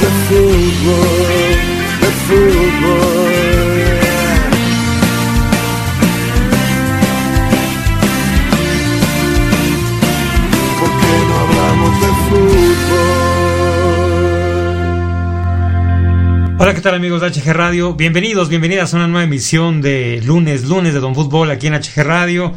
De fútbol, de fútbol. ¿Por qué no hablamos de fútbol? Hola, ¿qué tal amigos de HG Radio? Bienvenidos, bienvenidas a una nueva emisión de lunes, lunes de Don Fútbol aquí en HG Radio.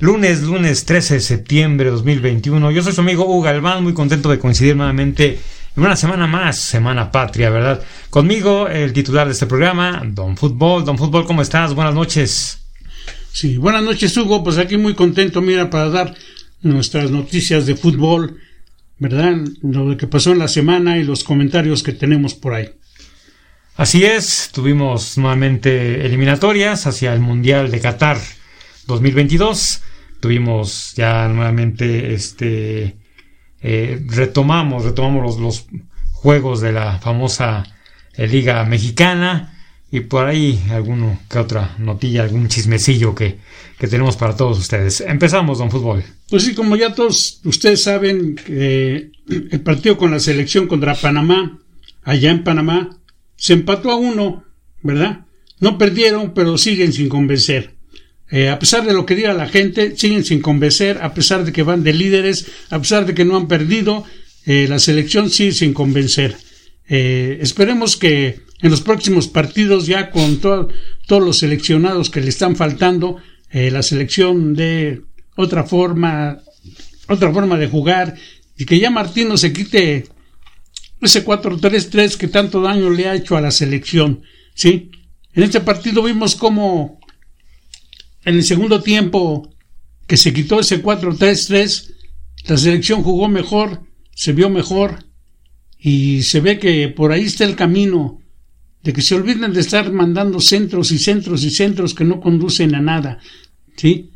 Lunes, lunes 13 de septiembre de 2021. Yo soy su amigo Hugo Galván, muy contento de coincidir nuevamente una semana más, Semana Patria, ¿verdad? Conmigo, el titular de este programa, Don Fútbol. Don Fútbol, ¿cómo estás? Buenas noches. Sí, buenas noches, Hugo. Pues aquí muy contento, mira, para dar nuestras noticias de fútbol, ¿verdad? Lo que pasó en la semana y los comentarios que tenemos por ahí. Así es, tuvimos nuevamente eliminatorias hacia el Mundial de Qatar 2022. Tuvimos ya nuevamente este eh, retomamos, retomamos los, juegos de la famosa eh, Liga Mexicana y por ahí alguno que otra notilla, algún chismecillo que, que, tenemos para todos ustedes. Empezamos, don Fútbol. Pues sí, como ya todos ustedes saben, eh, el partido con la selección contra Panamá, allá en Panamá, se empató a uno, ¿verdad? No perdieron, pero siguen sin convencer. Eh, a pesar de lo que diga la gente, siguen sin convencer, a pesar de que van de líderes, a pesar de que no han perdido, eh, la selección sigue sin convencer. Eh, esperemos que en los próximos partidos, ya con todos los seleccionados que le están faltando, la selección de otra forma, otra forma de jugar, y que ya Martino se quite ese 4-3-3 que tanto daño le ha hecho a la selección, ¿sí? En este partido vimos cómo en el segundo tiempo que se quitó ese 4-3-3, la selección jugó mejor, se vio mejor y se ve que por ahí está el camino de que se olviden de estar mandando centros y centros y centros que no conducen a nada, ¿sí?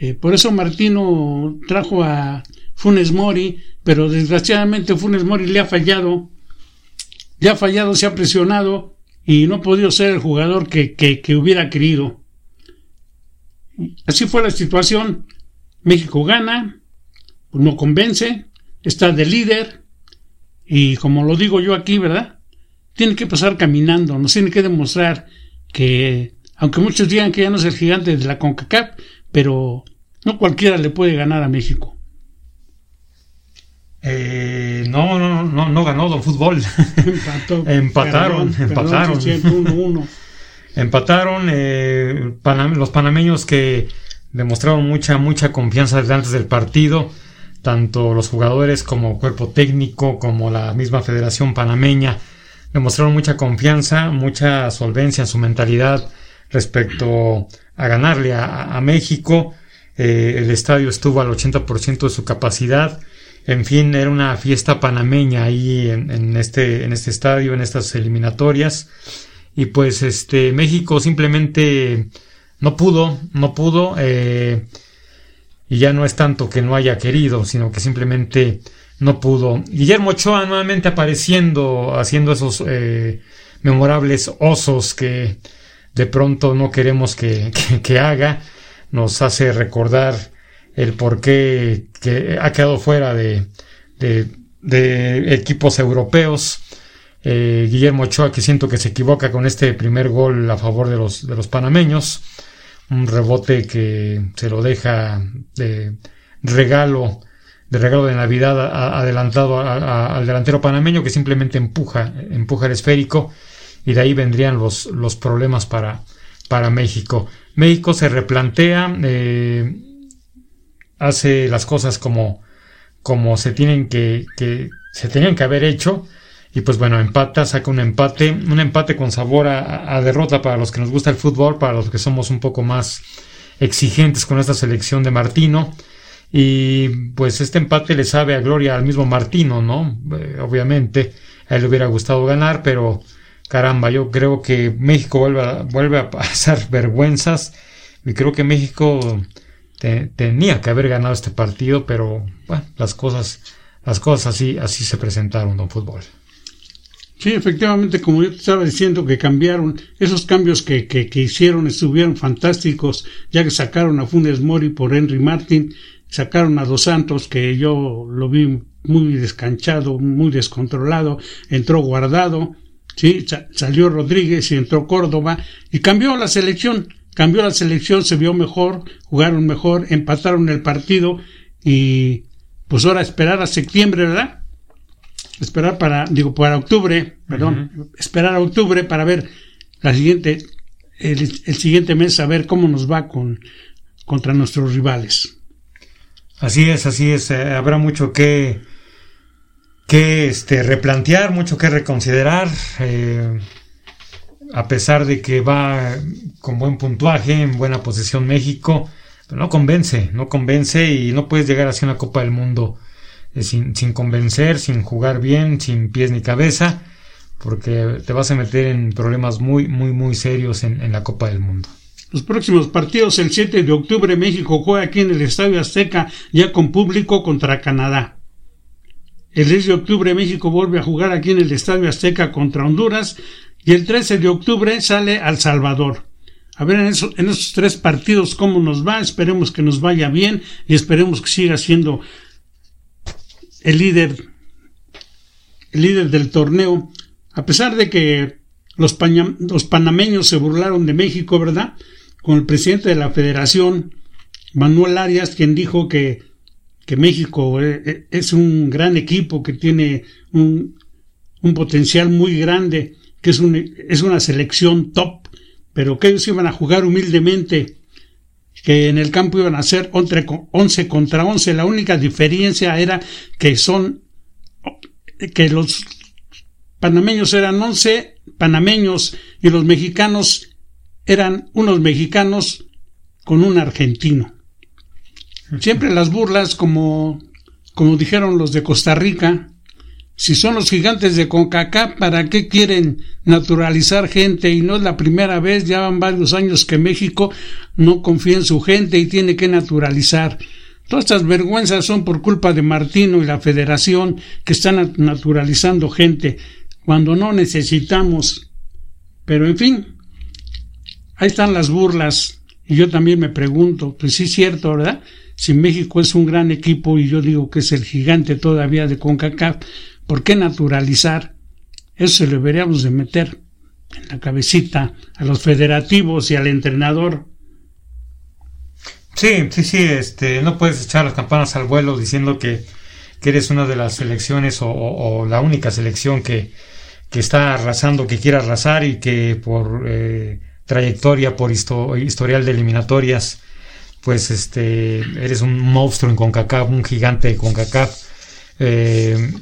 Eh, por eso Martino trajo a Funes Mori, pero desgraciadamente Funes Mori le ha fallado, le ha fallado, se ha presionado y no ha podido ser el jugador que, que hubiera querido. Así fue la situación. México gana, no convence, está de líder y como lo digo yo aquí, ¿verdad? Tiene que pasar caminando, nos tiene que demostrar que, aunque muchos digan que ya no es el gigante de la CONCACAF, pero no cualquiera le puede ganar a México. Eh, no, no, no, no ganó Don Fútbol. empataron, empataron. Empataron eh, los panameños que demostraron mucha, mucha confianza desde antes del partido, tanto los jugadores como cuerpo técnico, como la misma Federación Panameña, demostraron mucha confianza, mucha solvencia en su mentalidad respecto a ganarle a, México. Eh, el estadio estuvo al 80% de su capacidad. En fin, era una fiesta panameña ahí en, este, en este estadio, en estas eliminatorias y pues este México simplemente no pudo, no pudo eh, y ya no es tanto que no haya querido, sino que simplemente no pudo. Guillermo Ochoa nuevamente apareciendo, haciendo esos eh, memorables osos que de pronto no queremos que, que, haga, nos hace recordar el por qué que ha quedado fuera de, de, de equipos europeos eh, Guillermo Ochoa, que siento que se equivoca con este primer gol a favor de los, de los panameños. Un rebote que se lo deja de regalo, de regalo de Navidad adelantado al delantero panameño que simplemente empuja, empuja el esférico y de ahí vendrían los, los problemas para, para México. México se replantea, eh, hace las cosas como, como se tienen que, que se tenían que haber hecho y pues bueno, empata, saca un empate, un empate con sabor a, derrota para los que nos gusta el fútbol, para los que somos un poco más exigentes con esta selección de Martino. Y pues este empate le sabe a gloria al mismo Martino, ¿no? Eh, obviamente, a él le hubiera gustado ganar, pero caramba, yo creo que México vuelve a, vuelve a pasar vergüenzas y creo que México tenía que haber ganado este partido, pero bueno, las cosas, las cosas así, así se presentaron, don Fútbol. Sí, efectivamente, como yo te estaba diciendo, que cambiaron, esos cambios que, que, que, hicieron estuvieron fantásticos, ya que sacaron a Funes Mori por Henry Martin, sacaron a Dos Santos, que yo lo vi muy descanchado, muy descontrolado, entró guardado, sí, salió Rodríguez y entró Córdoba, y cambió la selección cambió la selección, se vio mejor, jugaron mejor, empataron el partido y pues ahora esperar a septiembre, ¿verdad? Esperar para, digo, para octubre, perdón, esperar a octubre para ver la siguiente, el, siguiente mes a ver cómo nos va con contra nuestros rivales. Así es, así es, eh, habrá mucho que que este replantear, mucho que reconsiderar. Eh, a pesar de que va con buen puntuaje, en buena posición México, pero no convence, no convence y no puedes llegar hacia una Copa del Mundo eh, sin, convencer, sin jugar bien, sin pies ni cabeza, porque te vas a meter en problemas muy, muy, muy serios en, en la Copa del Mundo. Los próximos partidos, el 7 de octubre, México juega aquí en el Estadio Azteca, ya con público contra Canadá. El 10 de octubre, México vuelve a jugar aquí en el Estadio Azteca contra Honduras y el 13 de octubre sale al Salvador. A ver en, esos tres partidos cómo nos va, esperemos que nos vaya bien y esperemos que siga siendo el líder, el líder del torneo, a pesar de que los, los panameños se burlaron de México, ¿verdad? Con el presidente de la federación, Manuel Arias, quien dijo que, que México eh, eh, es un gran equipo, que tiene un, un potencial muy grande que es, es una selección top, pero que ellos iban a jugar humildemente, que en el campo iban a ser 11 contra 11. La única diferencia era que son, que los panameños eran 11 panameños y los mexicanos eran unos mexicanos con un argentino. Siempre las burlas, como, como dijeron los de Costa Rica, si son los gigantes de CONCACAF, ¿para qué quieren naturalizar gente? Y no es la primera vez, ya van varios años que México no confía en su gente y tiene que naturalizar. Todas estas vergüenzas son por culpa de Martino y la federación que están naturalizando gente cuando no necesitamos. Pero en fin, ahí están las burlas. Y yo también me pregunto, pues sí es cierto, ¿verdad? Si México es un gran equipo y yo digo que es el gigante todavía de CONCACAF, ¿Por qué naturalizar? Eso lo deberíamos de meter en la cabecita a los federativos y al entrenador. Sí, sí, sí, este, no puedes echar las campanas al vuelo diciendo que, eres una de las selecciones o, la única selección que, que, está arrasando, que quiere arrasar y que por eh, trayectoria, por historial de eliminatorias, pues este, eres un monstruo en CONCACAF, un gigante de CONCACAF. Eh,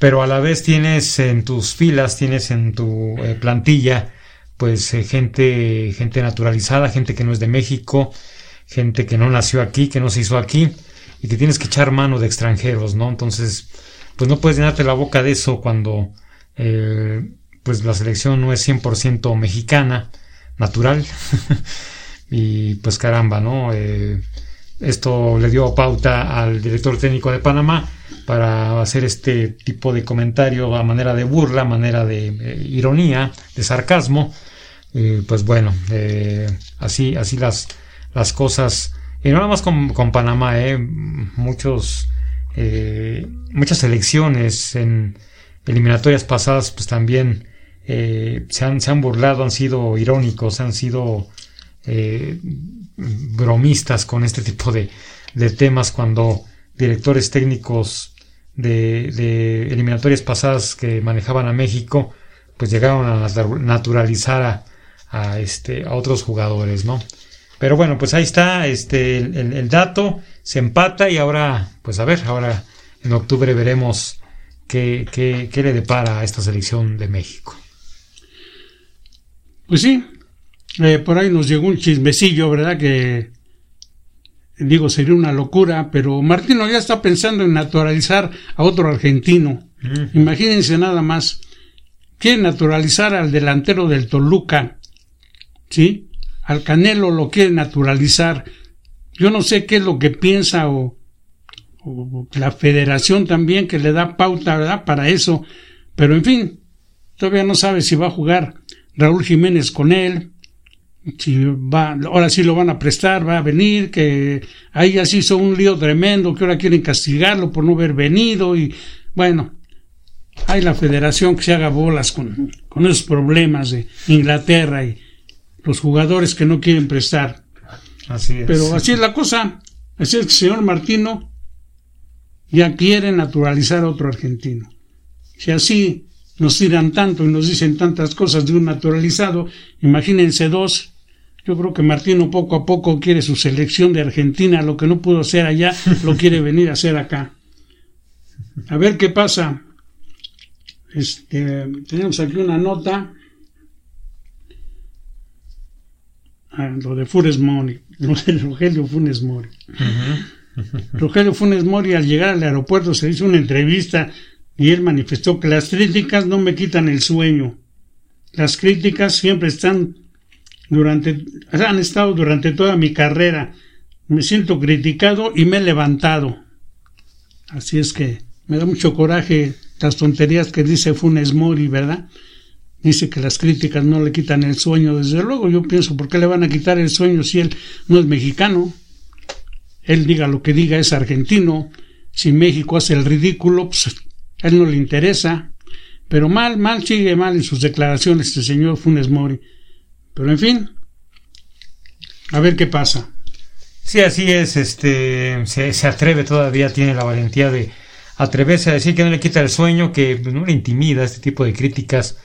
pero a la vez tienes en tus filas, tienes en tu eh, plantilla, pues eh, gente, gente naturalizada, gente que no es de México, gente que no nació aquí, que no se hizo aquí, y que tienes que echar mano de extranjeros, ¿no? Entonces, pues no puedes llenarte la boca de eso cuando eh, pues la selección no es 100% mexicana, natural, y pues caramba, ¿no? esto le dio pauta al director técnico de Panamá para hacer este tipo de comentario a manera de burla, a manera de eh, ironía, de sarcasmo. pues bueno, eh, así, así las, las cosas. Y no nada más con, Panamá, eh, muchos, muchas elecciones en eliminatorias pasadas, pues también se, han, se han burlado, han sido irónicos, han sido bromistas con este tipo de, de temas cuando directores técnicos de, eliminatorias pasadas que manejaban a México, pues llegaron a naturalizar a, este, a otros jugadores, ¿no? Pero bueno, pues ahí está este, el, dato, se empata y ahora, pues a ver, ahora en octubre veremos qué, qué, le depara a esta selección de México. Pues sí, eh, por ahí nos llegó un chismecillo, ¿verdad? Que digo, sería una locura, pero Martino ya está pensando en naturalizar a otro argentino. Imagínense nada más. Quiere naturalizar al delantero del Toluca, ¿sí? Al Canelo lo quiere naturalizar. Yo no sé qué es lo que piensa o, o la federación también que le da pauta, ¿verdad? Para eso. Pero en fin, todavía no sabe si va a jugar Raúl Jiménez con él, si va, ahora sí lo van a prestar, va a venir, que ahí ya se hizo un lío tremendo, que ahora quieren castigarlo por no haber venido y bueno, hay la federación que se haga bolas con, con esos problemas de Inglaterra y los jugadores que no quieren prestar. Así es. Pero así es la cosa. Así es que el señor Martino ya quiere naturalizar a otro argentino. Si así nos tiran tanto y nos dicen tantas cosas de un naturalizado, imagínense dos. Yo creo que Martino poco a poco quiere su selección de Argentina, lo que no pudo hacer allá, lo quiere venir a hacer acá. A ver qué pasa. Este, tenemos aquí una nota. Ah, lo de Funes Mori, lo de Rogelio Funes Mori. Rogelio Funes Mori al llegar al aeropuerto se hizo una entrevista y él manifestó que las críticas no me quitan el sueño. Las críticas siempre están durante, han estado durante toda mi carrera. Me siento criticado y me he levantado. Así es que me da mucho coraje las tonterías que dice Funes Mori, ¿verdad? Dice que las críticas no le quitan el sueño. Desde luego yo pienso, ¿por qué le van a quitar el sueño si él no es mexicano? Él diga lo que diga, es argentino. Si México hace el ridículo, pues a él no le interesa. Pero mal, mal, sigue mal en sus declaraciones este señor Funes Mori. Pero en fin, a ver qué pasa. Sí, así es, este, se, atreve todavía, tiene la valentía de atreverse a decir que no le quita el sueño, que pues, no le intimida este tipo de críticas.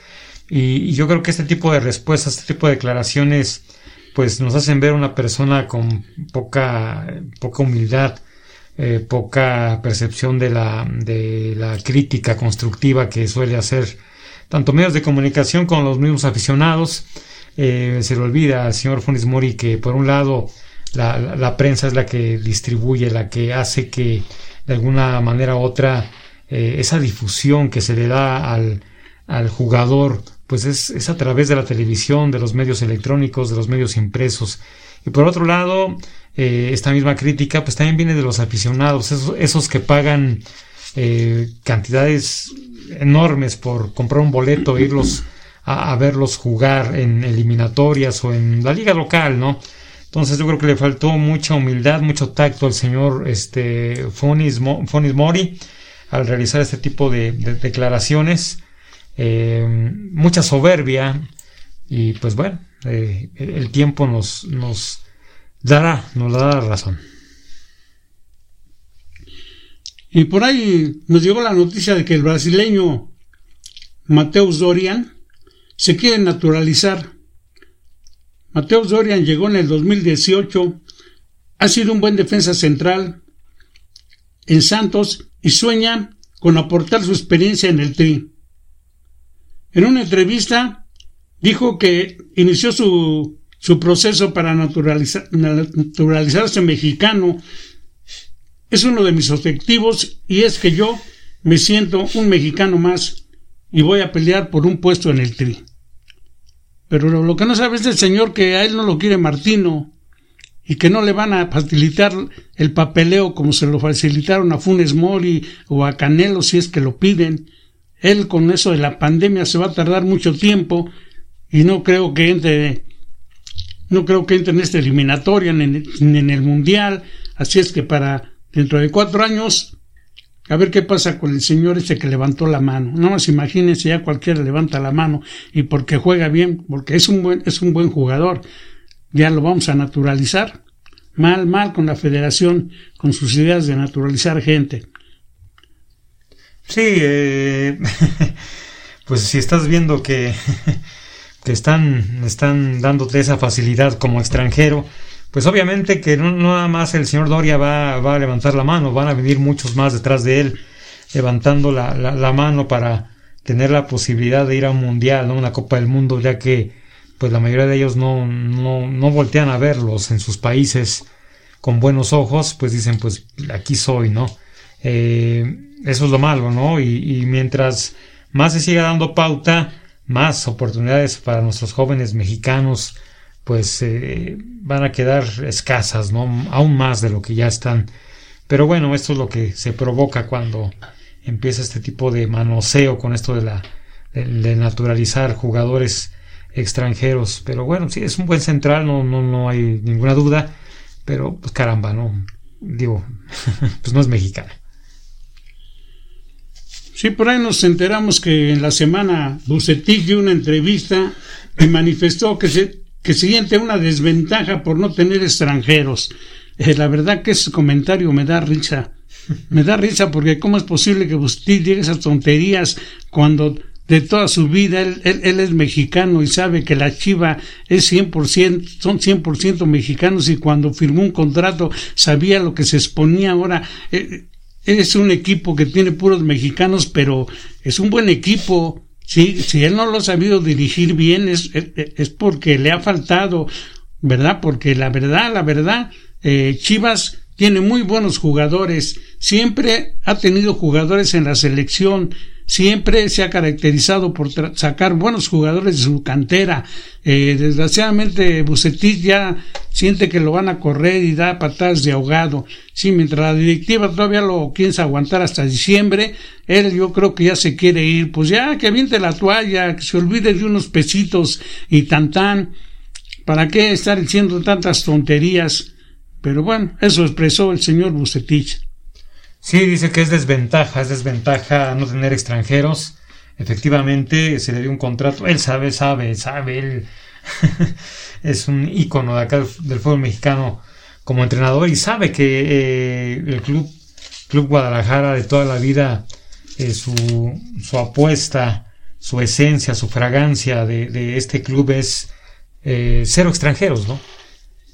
Y, y, yo creo que este tipo de respuestas, este tipo de declaraciones, pues nos hacen ver una persona con poca, poca humildad, eh, poca percepción de la, de la crítica constructiva que suele hacer tanto medios de comunicación como los mismos aficionados. Eh, se le olvida al señor Funes Mori que por un lado la, la, prensa es la que distribuye, la que hace que de alguna manera u otra eh, esa difusión que se le da al, al jugador pues es, es, a través de la televisión, de los medios electrónicos, de los medios impresos. Y por otro lado, eh, esta misma crítica pues también viene de los aficionados, esos, que pagan eh, cantidades enormes por comprar un boleto e irlos a, verlos jugar en eliminatorias o en la liga local, ¿no? Entonces yo creo que le faltó mucha humildad, mucho tacto al señor este, Fonis, Fonis Mori al realizar este tipo de, de declaraciones. Eh, mucha soberbia y pues bueno, eh, el tiempo nos dará, nos dará razón. Y por ahí nos llegó la noticia de que el brasileño Mateus Dorian se quiere naturalizar. Mateus Dorian llegó en el 2018, ha sido un buen defensa central en Santos y sueña con aportar su experiencia en el Tri. En una entrevista dijo que inició su, su proceso para naturalizar, naturalizarse mexicano. Es uno de mis objetivos y es que yo me siento un mexicano más y voy a pelear por un puesto en el tri. Pero lo que no sabe es el señor que a él no lo quiere Martino y que no le van a facilitar el papeleo como se lo facilitaron a Funes Mori o a Canelo si es que lo piden. Él con eso de la pandemia se va a tardar mucho tiempo y no creo que entre no creo que entre en esta eliminatoria ni en, el mundial. Así es que para dentro de cuatro años a ver qué pasa con el señor ese que levantó la mano. No más imagínense ya cualquiera levanta la mano y porque juega bien porque es un buen es un buen jugador. Ya lo vamos a naturalizar. Mal mal con la federación con sus ideas de naturalizar gente. Sí, eh, pues si estás viendo que, que están, están dándote esa facilidad como extranjero, pues obviamente que no, nada más el señor Doria va, va, a levantar la mano, van a venir muchos más detrás de él levantando la, la, la, mano para tener la posibilidad de ir a un mundial, ¿no? una Copa del Mundo, ya que pues la mayoría de ellos no, no, no voltean a verlos en sus países con buenos ojos, pues dicen, pues aquí soy, ¿no? Eh, eso es lo malo, ¿no? Y, y, mientras más se siga dando pauta, más oportunidades para nuestros jóvenes mexicanos, pues eh, van a quedar escasas, ¿no? Aún más de lo que ya están. Pero bueno, esto es lo que se provoca cuando empieza este tipo de manoseo con esto de la de, naturalizar jugadores extranjeros. Pero bueno, sí, es un buen central, no, no, no hay ninguna duda. Pero pues caramba, ¿no? Digo, pues no es mexicano. Sí, por ahí nos enteramos que en la semana Bucetich dio una entrevista y manifestó que se, que siente una desventaja por no tener extranjeros. Eh, la verdad que ese comentario me da risa. Me da risa porque cómo es posible que Bucetich diga esas tonterías cuando de toda su vida él, él, es mexicano y sabe que la Chiva es 100%, son 100% mexicanos y cuando firmó un contrato sabía lo que se exponía ahora. Eh, es un equipo que tiene puros mexicanos, pero es un buen equipo. Sí, si él no lo ha sabido dirigir bien es, es, porque le ha faltado, ¿verdad? Porque la verdad, la verdad, eh, Chivas tiene muy buenos jugadores, siempre ha tenido jugadores en la selección, siempre se ha caracterizado por sacar buenos jugadores de su cantera. Eh, desgraciadamente Bucetich ya siente que lo van a correr y da patadas de ahogado. Sí, mientras la directiva todavía lo piensa aguantar hasta diciembre, él yo creo que ya se quiere ir. Pues ya que aviente la toalla, que se olvide de unos pesitos y tan tan. ¿Para qué estar diciendo tantas tonterías? Pero bueno, eso expresó el señor Bucetich. Sí, dice que es desventaja, es desventaja no tener extranjeros. Efectivamente, se le dio un contrato. Él sabe, sabe, sabe. Él es un ícono de acá del fútbol mexicano como entrenador y sabe que eh, el club, club Guadalajara de toda la vida, eh, su, su, apuesta, su esencia, su fragancia de, este club es eh, cero extranjeros, ¿no?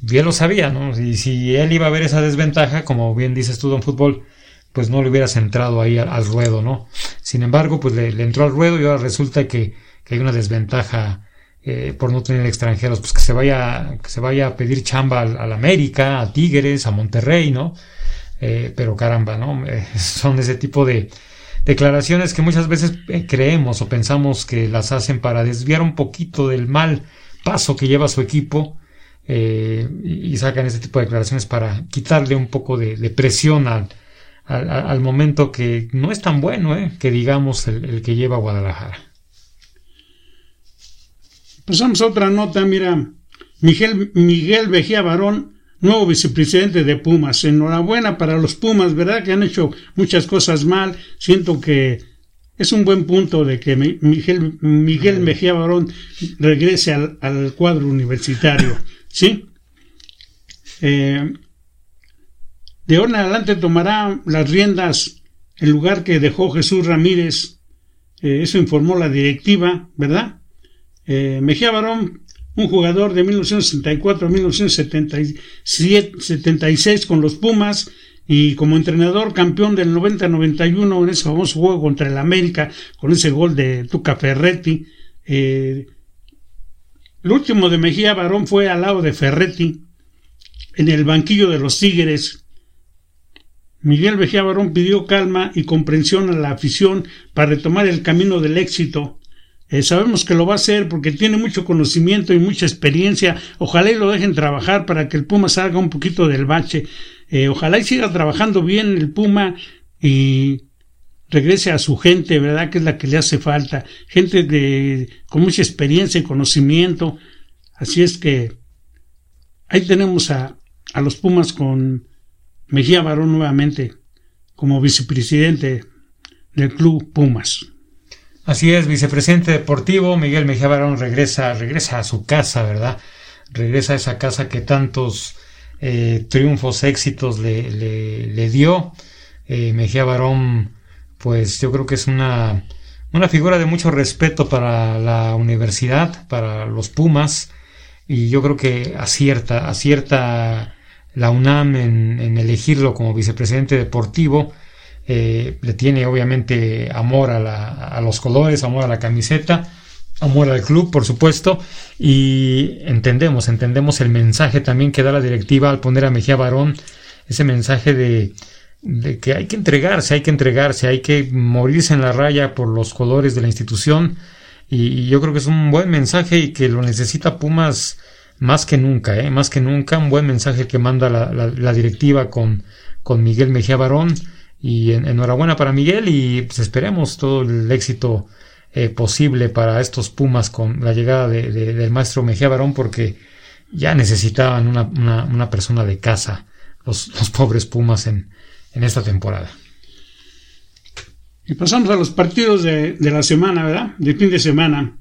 Bien lo sabía, ¿no? Y si él iba a ver esa desventaja, como bien dices tú, don fútbol, pues no le hubieras entrado ahí al, ruedo, ¿no? Sin embargo, pues le, entró al ruedo y ahora resulta que, hay una desventaja eh, por no tener extranjeros, pues que se vaya, que se vaya a pedir chamba al, América, a Tigres, a Monterrey, ¿no? Eh, pero caramba, ¿no? Eh, son ese tipo de declaraciones que muchas veces creemos o pensamos que las hacen para desviar un poquito del mal paso que lleva su equipo y, sacan ese tipo de declaraciones para quitarle un poco de presión al, al, momento que no es tan bueno, ¿eh? que digamos el, que lleva a Guadalajara. Pasamos a otra nota, mira, Miguel, Miguel Vejía Barón, nuevo vicepresidente de Pumas. Enhorabuena para los Pumas, ¿verdad? Que han hecho muchas cosas mal. Siento que es un buen punto de que Miguel, Miguel Mejía Barón regrese al, al cuadro universitario, ¿sí? Eh, de ahora en adelante tomará las riendas el lugar que dejó Jesús Ramírez. Eh, eso informó la directiva, ¿verdad? Eh, Mejía Barón, un jugador de 1964 a 1976 con los Pumas y como entrenador campeón del 90-91 en ese famoso juego contra el América con ese gol de Tuca Ferretti. Eh, el último de Mejía Barón fue al lado de Ferretti en el banquillo de los Tigres Miguel Vejía Barón pidió calma y comprensión a la afición para retomar el camino del éxito. Eh, sabemos que lo va a hacer porque tiene mucho conocimiento y mucha experiencia. Ojalá y lo dejen trabajar para que el Puma salga un poquito del bache. Eh, ojalá y siga trabajando bien el Puma y regrese a su gente, ¿verdad? Que es la que le hace falta. Gente de, con mucha experiencia y conocimiento. Así es que ahí tenemos a, a los Pumas con Mejía Barón nuevamente como vicepresidente del club Pumas. Así es, vicepresidente deportivo, Miguel Mejía Barón regresa, regresa a su casa, ¿verdad? Regresa a esa casa que tantos eh, triunfos, éxitos le, le, dio. Eh, Mejía Barón, pues yo creo que es una, una figura de mucho respeto para la universidad, para los Pumas, y yo creo que acierta, acierta la UNAM en, elegirlo como vicepresidente deportivo. Eh, le tiene obviamente amor a, la, a, los colores, amor a la camiseta. amor al club, por supuesto, y entendemos, entendemos el mensaje también que da la directiva al poner a Mejía Barón, ese mensaje de, de que hay que entregarse, hay que entregarse, hay que morirse en la raya por los colores de la institución, y, yo creo que es un buen mensaje y que lo necesita Pumas más que nunca, ¿eh? más que nunca, un buen mensaje que manda la, la, directiva con, con Miguel Mejía Barón, y enhorabuena para Miguel y pues esperemos todo el éxito eh, posible para estos Pumas con la llegada de, del maestro Mejía Barón porque ya necesitaban una, una, persona de casa los, los pobres Pumas en, en, esta temporada. Y pasamos a los partidos de, de la semana, ¿verdad? De fin de semana.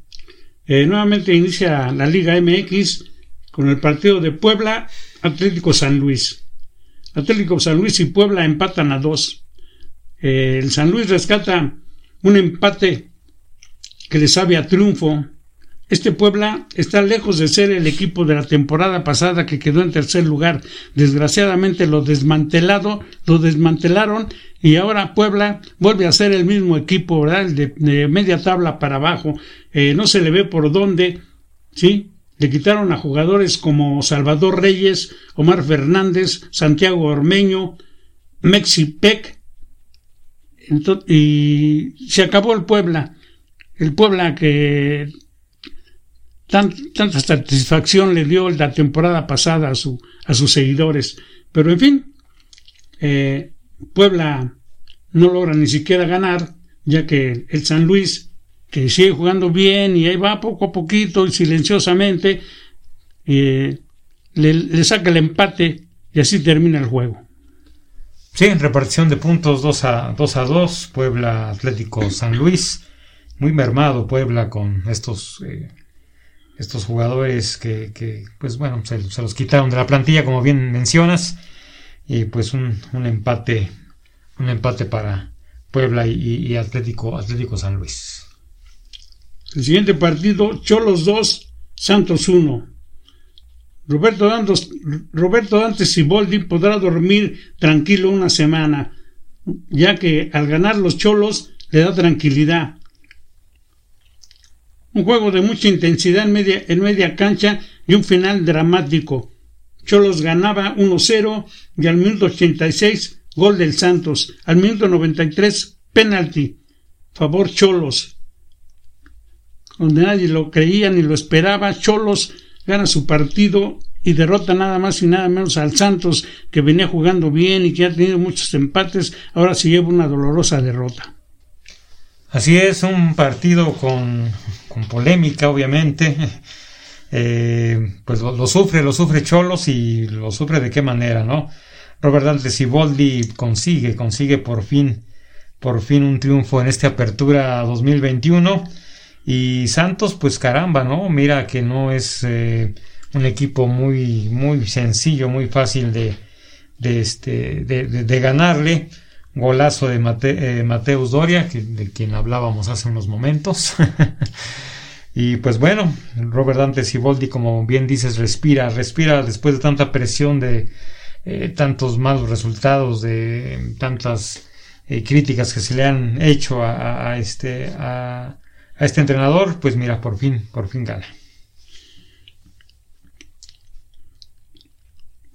Eh, nuevamente inicia la Liga MX con el partido de Puebla Atlético San Luis. Atlético San Luis y Puebla empatan a dos. Eh, el San Luis rescata un empate que le sabe a triunfo. Este Puebla está lejos de ser el equipo de la temporada pasada que quedó en tercer lugar. Desgraciadamente lo desmantelado, lo desmantelaron y ahora Puebla vuelve a ser el mismo equipo, ¿verdad? De, media tabla para abajo. Eh, no se le ve por dónde, ¿sí? Le quitaron a jugadores como Salvador Reyes, Omar Fernández, Santiago Ormeño, Mexi Peck, y se acabó el Puebla el Puebla que tanta satisfacción le dio la temporada pasada a, su, a sus seguidores. Pero en fin, eh, Puebla no logra ni siquiera ganar, ya que el San Luis, que sigue jugando bien y ahí va poco a poquito y silenciosamente, eh, le, saca el empate y así termina el juego. Sí, en repartición de puntos 2 a 2, a 2 Puebla Atlético San Luis muy mermado Puebla con estos, eh, estos jugadores que, pues bueno, se, los quitaron de la plantilla, como bien mencionas, y pues un, un empate, un empate para Puebla y, Atlético, Atlético San Luis. El siguiente partido, Cholos 2, Santos 1. Roberto, Dantos, Roberto Dantes Boldi podrá dormir tranquilo una semana, ya que al ganar los Cholos le da tranquilidad. Un juego de mucha intensidad en media, en media cancha y un final dramático. Cholos ganaba 1-0 y al minuto 86 gol del Santos. Al minuto 93 penalti. Favor Cholos. Donde nadie lo creía ni lo esperaba, Cholos gana su partido y derrota nada más y nada menos al Santos que venía jugando bien y que ha tenido muchos empates, ahora se lleva una dolorosa derrota. Así es, un partido con, con polémica, obviamente. Eh, pues lo, sufre, lo sufre Cholos y lo sufre de qué manera, ¿no? Robert Dante Siboldi consigue, consigue por fin, por fin un triunfo en esta apertura 2021. Y Santos, pues caramba, ¿no? Mira que no es eh, un equipo muy, muy sencillo, muy fácil de, de, este, de, de ganarle golazo de eh, Mateus Doria, de quien hablábamos hace unos momentos. y pues bueno, Robert Dante Siboldi, como bien dices, respira, respira después de tanta presión de eh, tantos malos resultados, de tantas eh, críticas que se le han hecho a, este, a, a este entrenador, pues mira, por fin, por fin gana.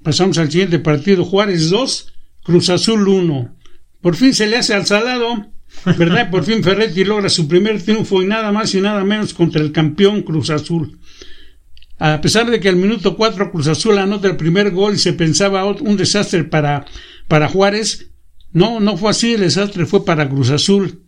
Pasamos al siguiente partido, Juárez 2, Cruz Azul 1. Por fin se le hace al salado, ¿verdad? Por fin Ferretti logra su primer triunfo y nada más y nada menos contra el campeón Cruz Azul. A pesar de que al minuto 4 Cruz Azul anota el primer gol y se pensaba un desastre para, para Juárez, no, no fue así, el desastre fue para Cruz Azul.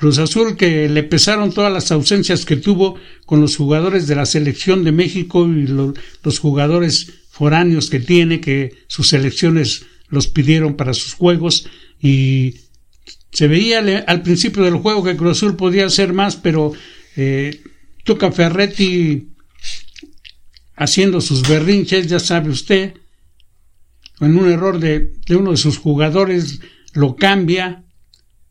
Cruz Azul que le pesaron todas las ausencias que tuvo con los jugadores de la selección de México y los jugadores foráneos que tiene, que sus selecciones los pidieron para sus juegos. Y se veía al principio del juego que Cruz Azul podía hacer más, pero eh, Ferretti haciendo sus berrinches, ya sabe usted, en un error de, de uno de sus jugadores lo cambia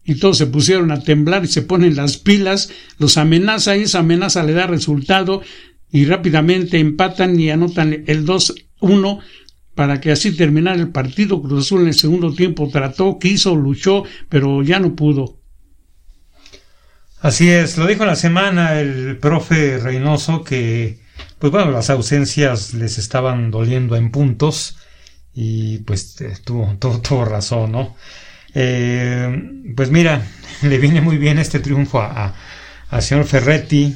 y todos se pusieron a temblar y se ponen las pilas, los amenaza y esa amenaza le da resultado y rápidamente empatan y anotan el 2-1 para que así terminara el partido. Cruz Azul en el segundo tiempo trató, quiso, luchó, pero ya no pudo. Así es, lo dijo la semana el profe Reynoso que, pues bueno, las ausencias les estaban doliendo en puntos y pues eh, tuvo, tuvo, razón, ¿no? Eh, pues mira, le viene muy bien este triunfo a, al señor Ferretti,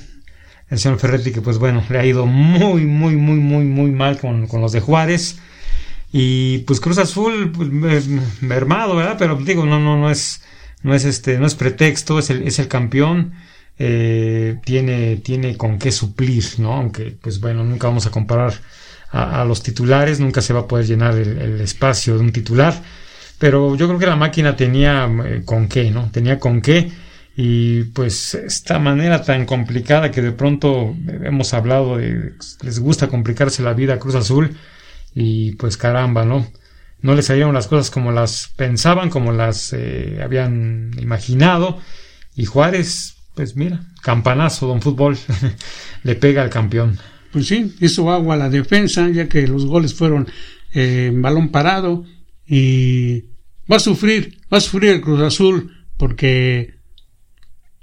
el señor Ferretti que pues bueno, le ha ido muy, muy, muy, muy, muy mal con, con los de Juárez. Y pues Cruz Azul, pues, mermado, ¿verdad? Pero digo, no, no, no es no es este, no es pretexto, es el, es el campeón, eh, tiene, tiene con qué suplir, ¿no? Aunque, pues bueno, nunca vamos a comparar a, los titulares, nunca se va a poder llenar el, espacio de un titular, pero yo creo que la máquina tenía eh, con qué, ¿no? Tenía con qué, y pues esta manera tan complicada que de pronto hemos hablado de, les gusta complicarse la vida a Cruz Azul, y pues caramba, ¿no? no les salieron las cosas como las pensaban, como las eh, habían imaginado. Y Juárez, pues mira, campanazo, don fútbol, le pega al campeón. Pues sí, hizo agua a la defensa, ya que los goles fueron eh, balón parado. Y va a sufrir, va a sufrir el Cruz Azul, porque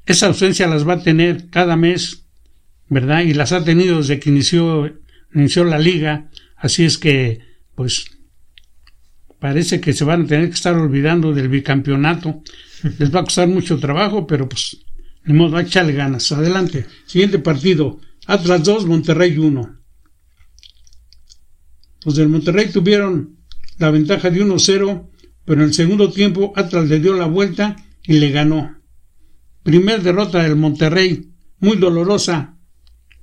esa ausencia las va a tener cada mes, ¿verdad? Y las ha tenido desde que inició, inició la liga. Así es que, pues parece que se van a tener que estar olvidando del bicampeonato. Les va a costar mucho trabajo, pero pues, ni modo, a echarle ganas. Adelante. Siguiente partido. Atlas 2, Monterrey 1. Los del Monterrey tuvieron la ventaja de 1-0, pero en el segundo tiempo Atlas le dio la vuelta y le ganó. Primer derrota del Monterrey, muy dolorosa,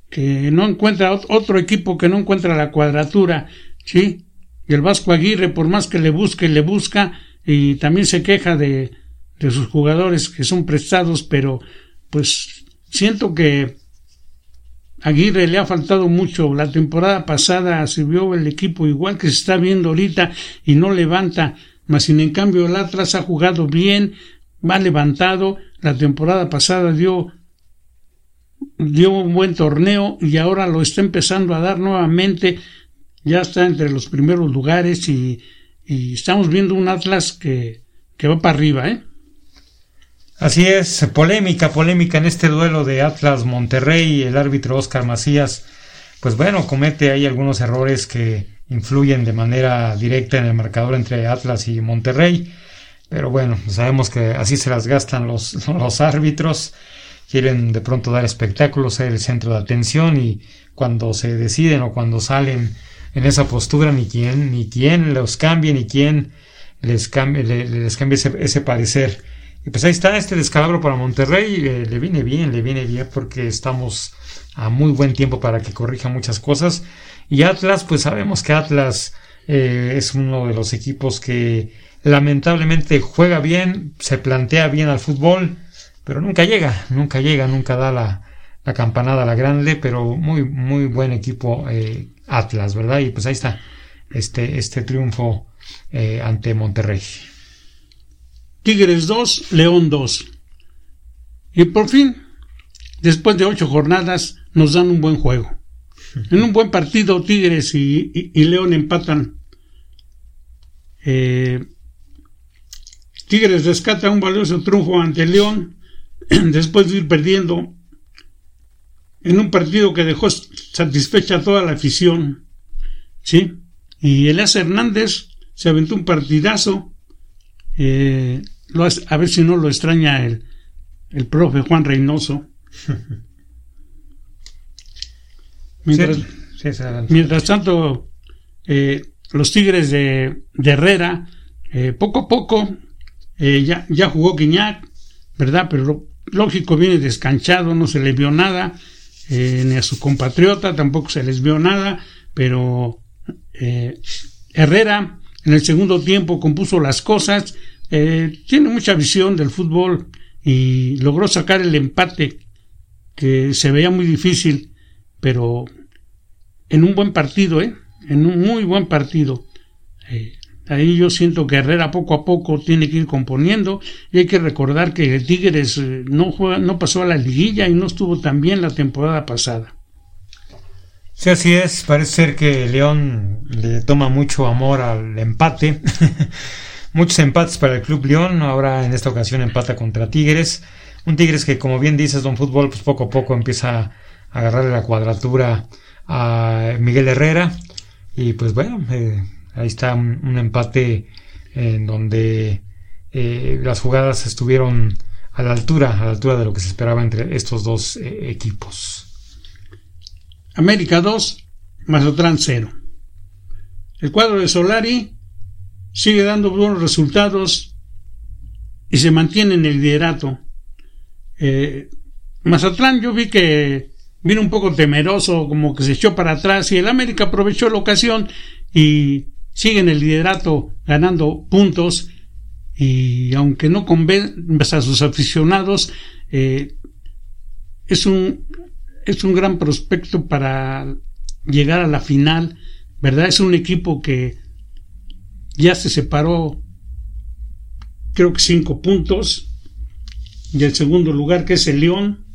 que no encuentra otro equipo que no encuentra la cuadratura, ¿sí? Y el Vasco Aguirre, por más que le busque, le busca y también se queja de, de sus jugadores que son prestados, pero pues siento que Aguirre le ha faltado mucho. La temporada pasada se vio el equipo igual que se está viendo ahorita y no levanta. Mas sin en cambio el Atlas ha jugado bien, va levantado. La temporada pasada dio dio un buen torneo y ahora lo está empezando a dar nuevamente ya está entre los primeros lugares y, estamos viendo un Atlas que, que va para arriba, ¿eh? Así es, polémica, polémica en este duelo de Atlas Monterrey, el árbitro Oscar Macías, pues bueno, comete ahí algunos errores que influyen de manera directa en el marcador entre Atlas y Monterrey, pero bueno, sabemos que así se las gastan los, los árbitros, quieren de pronto dar espectáculos, ser el centro de atención y cuando se deciden o cuando salen en esa postura, ni quién, ni quién los cambie, ni quién les cambie, les cambie ese, parecer. Pues ahí está este descalabro para Monterrey, le, viene bien, le viene bien porque estamos a muy buen tiempo para que corrija muchas cosas. Y Atlas, pues sabemos que Atlas eh, es uno de los equipos que lamentablemente juega bien, se plantea bien al fútbol, pero nunca llega, nunca llega, nunca da la, la campanada a la grande, pero muy, muy buen equipo eh, Atlas, ¿verdad? Y pues ahí está este, este triunfo eh, ante Monterrey. Tigres 2, León 2. Y por fin, después de ocho jornadas, nos dan un buen juego. En un buen partido, Tigres y, León empatan. Eh, Tigres rescata un valioso triunfo ante León después de ir perdiendo en un partido que dejó satisfecha a toda la afición. ¿Sí? Y Elias Hernández se aventó un partidazo. Eh, a ver si no lo extraña el, el profe Juan Reynoso. Mientras, tanto, eh, los Tigres de, Herrera, eh, poco a poco, ya, ya jugó Quiñac, ¿verdad? Pero lógico, viene descanchado, no se le vio nada eh, ni a su compatriota, tampoco se les vio nada, pero eh, Herrera en el segundo tiempo compuso las cosas, eh, tiene mucha visión del fútbol y logró sacar el empate que se veía muy difícil, pero en un buen partido, ¿eh? en un muy buen partido. Ahí yo siento que Herrera poco a poco tiene que ir componiendo y hay que recordar que el Tigres eh, no, no pasó a la liguilla y no estuvo tan bien la temporada pasada. Sí, así es. Parece ser que León le toma mucho amor al empate. Muchos empates para el Club León. Ahora en esta ocasión empata contra Tigres. un Tigres que como bien dices, Don Fútbol, pues poco a poco empieza a agarrarle la cuadratura a Miguel Herrera y pues bueno, eh, ahí está un, empate en donde eh, las jugadas estuvieron a la altura, a la altura de lo que se esperaba entre estos dos eh, equipos. América 2, Mazatlán 0. El cuadro de Solari sigue dando buenos resultados y se mantiene en el liderato. Eh, Mazatlán yo vi que vino un poco temeroso, como que se echó para atrás y el América aprovechó la ocasión y sigue en el liderato ganando puntos y aunque no convence a sus aficionados, eh, es un es un gran prospecto para llegar a la final, ¿verdad? Es un equipo que ya se separó, creo que cinco puntos, y el segundo lugar que es el León,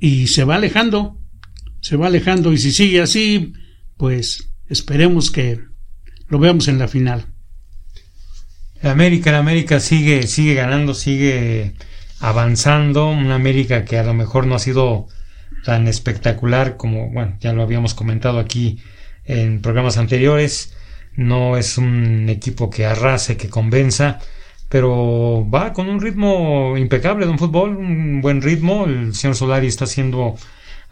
y se va alejando, se va alejando, y si sigue así, pues esperemos que lo veamos en la final. América, el América sigue, sigue ganando, sigue avanzando, una América que a lo mejor no ha sido tan espectacular como, bueno, ya lo habíamos comentado aquí en programas anteriores, no es un equipo que arrase, que convenza, pero va con un ritmo impecable de un fútbol, un buen ritmo, el señor Solari está haciendo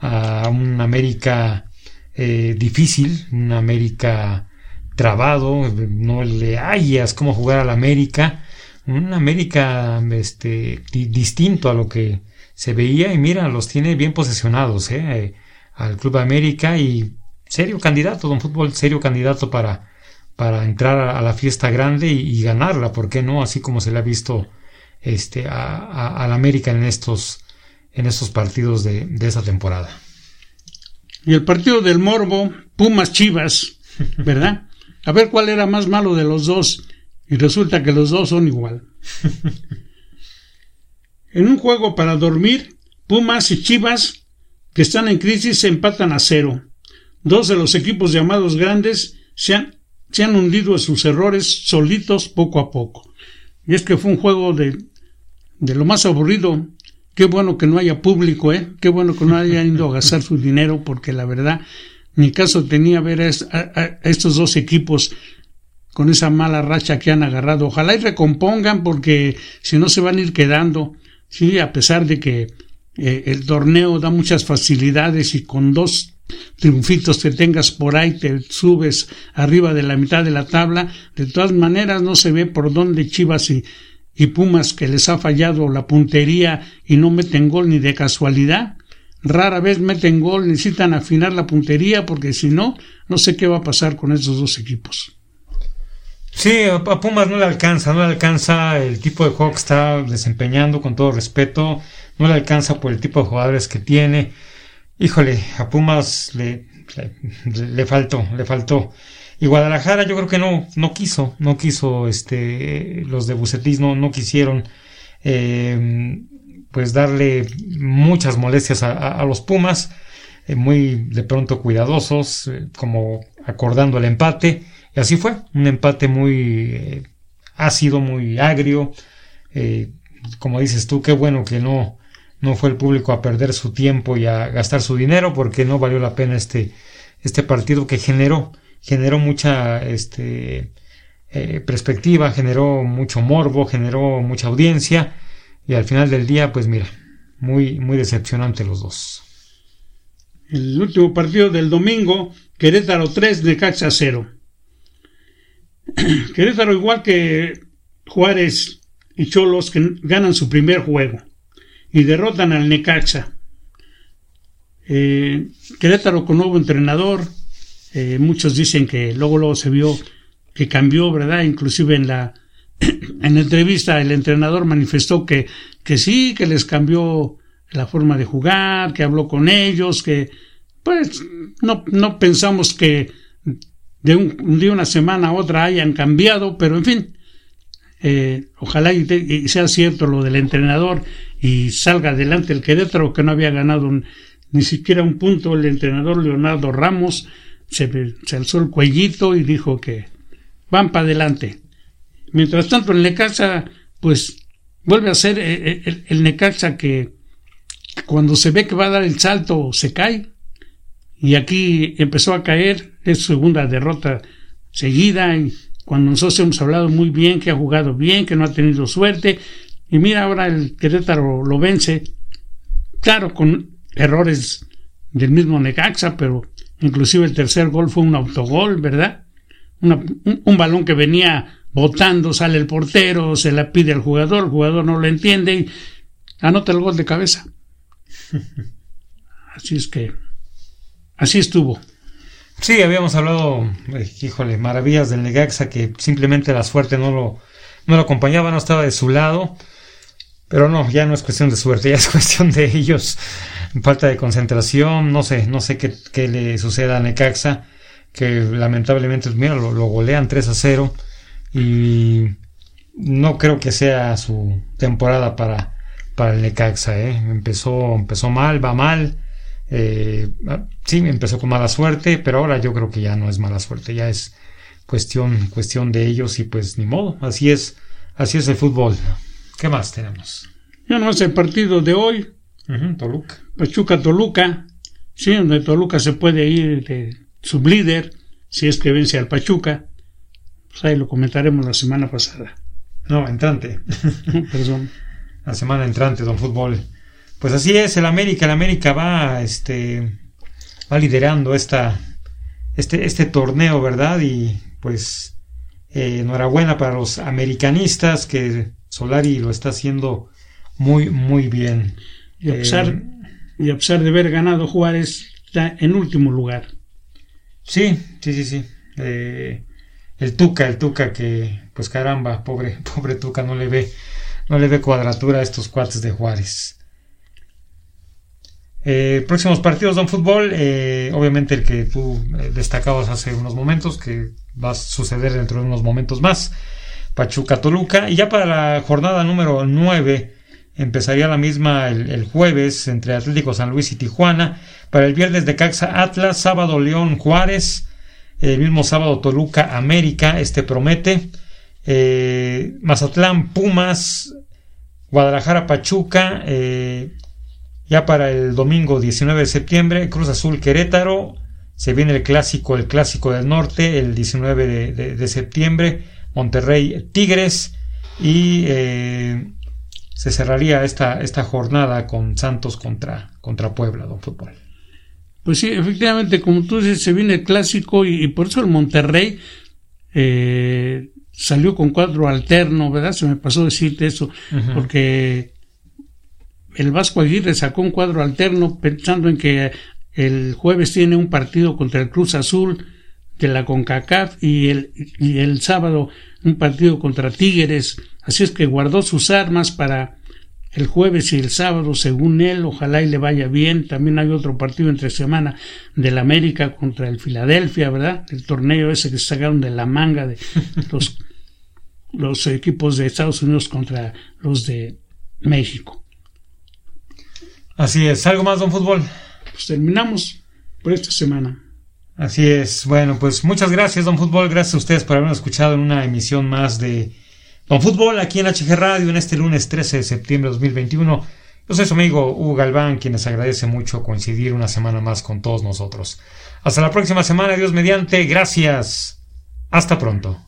a un América eh, difícil, un América trabado, no le hayas cómo jugar al América, un América este, distinto a lo que se veía y mira, los tiene bien posesionados ¿eh? al Club América y serio candidato, don fútbol, serio candidato para, para entrar a, la fiesta grande y, ganarla, ¿por qué no? Así como se le ha visto este, al América en estos, en estos partidos de, de esa temporada. Y el partido del Morbo, Pumas Chivas, ¿verdad? A ver cuál era más malo de los dos y resulta que los dos son igual. en un juego para dormir, Pumas y Chivas, que están en crisis, se empatan a cero. Dos de los equipos llamados grandes se han, se han hundido en sus errores solitos poco a poco. Y es que fue un juego de, de lo más aburrido. Qué bueno que no haya público, ¿eh? Qué bueno que no hayan ido a gastar su dinero, porque la verdad, mi caso tenía ver a estos dos equipos con esa mala racha que han agarrado. Ojalá y recompongan porque si no se van a ir quedando. Sí, a pesar de que eh, el torneo da muchas facilidades y con dos triunfitos que tengas por ahí te subes arriba de la mitad de la tabla. De todas maneras no se ve por dónde Chivas y, y Pumas que les ha fallado la puntería y no meten gol ni de casualidad. Rara vez meten gol, necesitan afinar la puntería porque si no, no sé qué va a pasar con esos dos equipos. Sí, a Pumas no le alcanza, no le alcanza el tipo de juego que está desempeñando, con todo respeto, no le alcanza por el tipo de jugadores que tiene. Híjole, a Pumas le, le, faltó, le faltó. Y Guadalajara yo creo que no, no quiso, no quiso, este, los de Bucetis no, no quisieron, eh, pues darle muchas molestias a, los Pumas, eh, muy de pronto cuidadosos, eh, como acordando el empate y así fue, un empate muy eh, ácido, muy agrio. Como dices tú, qué bueno que no, no fue el público a perder su tiempo y a gastar su dinero porque no valió la pena este, este partido que generó, generó mucha este, eh, perspectiva, generó mucho morbo, generó mucha audiencia y al final del día, pues mira, muy, muy decepcionante los dos. El último partido del domingo, Querétaro 3, Necaxa 0. Querétaro, igual que Juárez y Cholos, que ganan su primer juego y derrotan al Necaxa. Eh, Querétaro con nuevo entrenador. Eh, muchos dicen que luego, luego se vio que cambió, ¿verdad? Inclusive en la, en la entrevista el entrenador manifestó que, que sí, que les cambió la forma de jugar, que habló con ellos, que pues no, no pensamos que de, un, de una semana a otra hayan cambiado, pero en fin, eh, ojalá y, sea cierto lo del entrenador y salga adelante el Querétaro que no había ganado ni siquiera un punto. El entrenador Leonardo Ramos se, se alzó el cuellito y dijo que van para adelante. Mientras tanto en la casa pues vuelve a ser eh, el, el, Necaxa que cuando se ve que va a dar el salto se cae. Y aquí empezó a caer, es segunda derrota seguida y cuando nosotros hemos hablado muy bien, que ha jugado bien, que no ha tenido suerte y mira ahora el Querétaro lo vence, claro, con errores del mismo Necaxa, pero inclusive el tercer gol fue un autogol, ¿verdad? un, un balón que venía votando, sale el portero, se la pide al jugador, el jugador no lo entiende y anota el gol de cabeza. Así es que, así estuvo. Sí, habíamos hablado, eh, híjole, maravillas del Negaxa que simplemente la suerte no lo, no lo acompañaba, no estaba de su lado. Pero no, ya no es cuestión de suerte, ya es cuestión de ellos. Falta de concentración, no sé, no sé qué, qué le suceda a Necaxa, que lamentablemente, mira, lo, lo golean 3 a 0 y no creo que sea su temporada para, para el Necaxa. ¿eh? Empezó, empezó mal, va mal. Eh, sí, empezó con mala suerte, pero ahora yo creo que ya no es mala suerte, ya es cuestión, cuestión de ellos y pues ni modo, así es, así es el fútbol. ¿Qué más tenemos? Ya no es el partido de hoy. Toluca. Pachuca Toluca, sí, donde Toluca se puede ir de sublíder si es que vence al Pachuca. Pues ahí lo comentaremos la semana pasada. No, entrante. Perdón. La semana entrante, don fútbol. Pues así es, el América, el América va, este, va liderando esta, este, este torneo, ¿verdad? Y pues eh, enhorabuena para los americanistas que Solari lo está haciendo muy, muy bien. Y a pesar, eh, y a pesar de haber ganado Juárez, está en último lugar. Sí, sí, sí, sí. Eh, el Tuca, el Tuca que, pues caramba, pobre, pobre Tuca, no le ve, no le ve cuadratura a estos cuates de Juárez. Eh, próximos partidos de fútbol, eh, obviamente el que tú eh, destacabas hace unos momentos, que va a suceder dentro de unos momentos más, Pachuca Toluca, y ya para la jornada número 9 empezaría la misma el, jueves entre Atlético San Luis y Tijuana, para el viernes de Caxa Atlas, sábado León Juárez, el mismo sábado Toluca América, este promete, Mazatlán Pumas, Guadalajara Pachuca, ya para el domingo 19 de septiembre, Cruz Azul Querétaro. Se viene el clásico, el clásico del norte, el 19 de, de, de septiembre. Monterrey Tigres. Y eh, se cerraría esta, esta jornada con Santos contra, contra Puebla, don fútbol. Pues sí, efectivamente, como tú dices, se viene el clásico y, y por eso el Monterrey eh, salió con cuadro alterno, ¿verdad? Se me pasó decirte eso, uh -huh. porque el Vasco Aguirre sacó un cuadro alterno pensando en que el jueves tiene un partido contra el Cruz Azul de la CONCACAF y el, y el sábado un partido contra Tigres. Así es que guardó sus armas para el jueves y el sábado, según él, ojalá y le vaya bien. También hay otro partido entre semana del América contra el Filadelfia, ¿verdad? El torneo ese que se sacaron de la manga de los, los equipos de Estados Unidos contra los de México. Así es. ¿Algo más, don Fútbol? Pues terminamos por esta semana. Así es. Bueno, pues muchas gracias, don Fútbol. Gracias a ustedes por habernos escuchado en una emisión más de Don Fútbol aquí en HG Radio en este lunes 13 de septiembre de 2021. Yo soy su amigo Hugo Galván, quien les agradece mucho coincidir una semana más con todos nosotros. Hasta la próxima semana, Dios mediante. Gracias. Hasta pronto.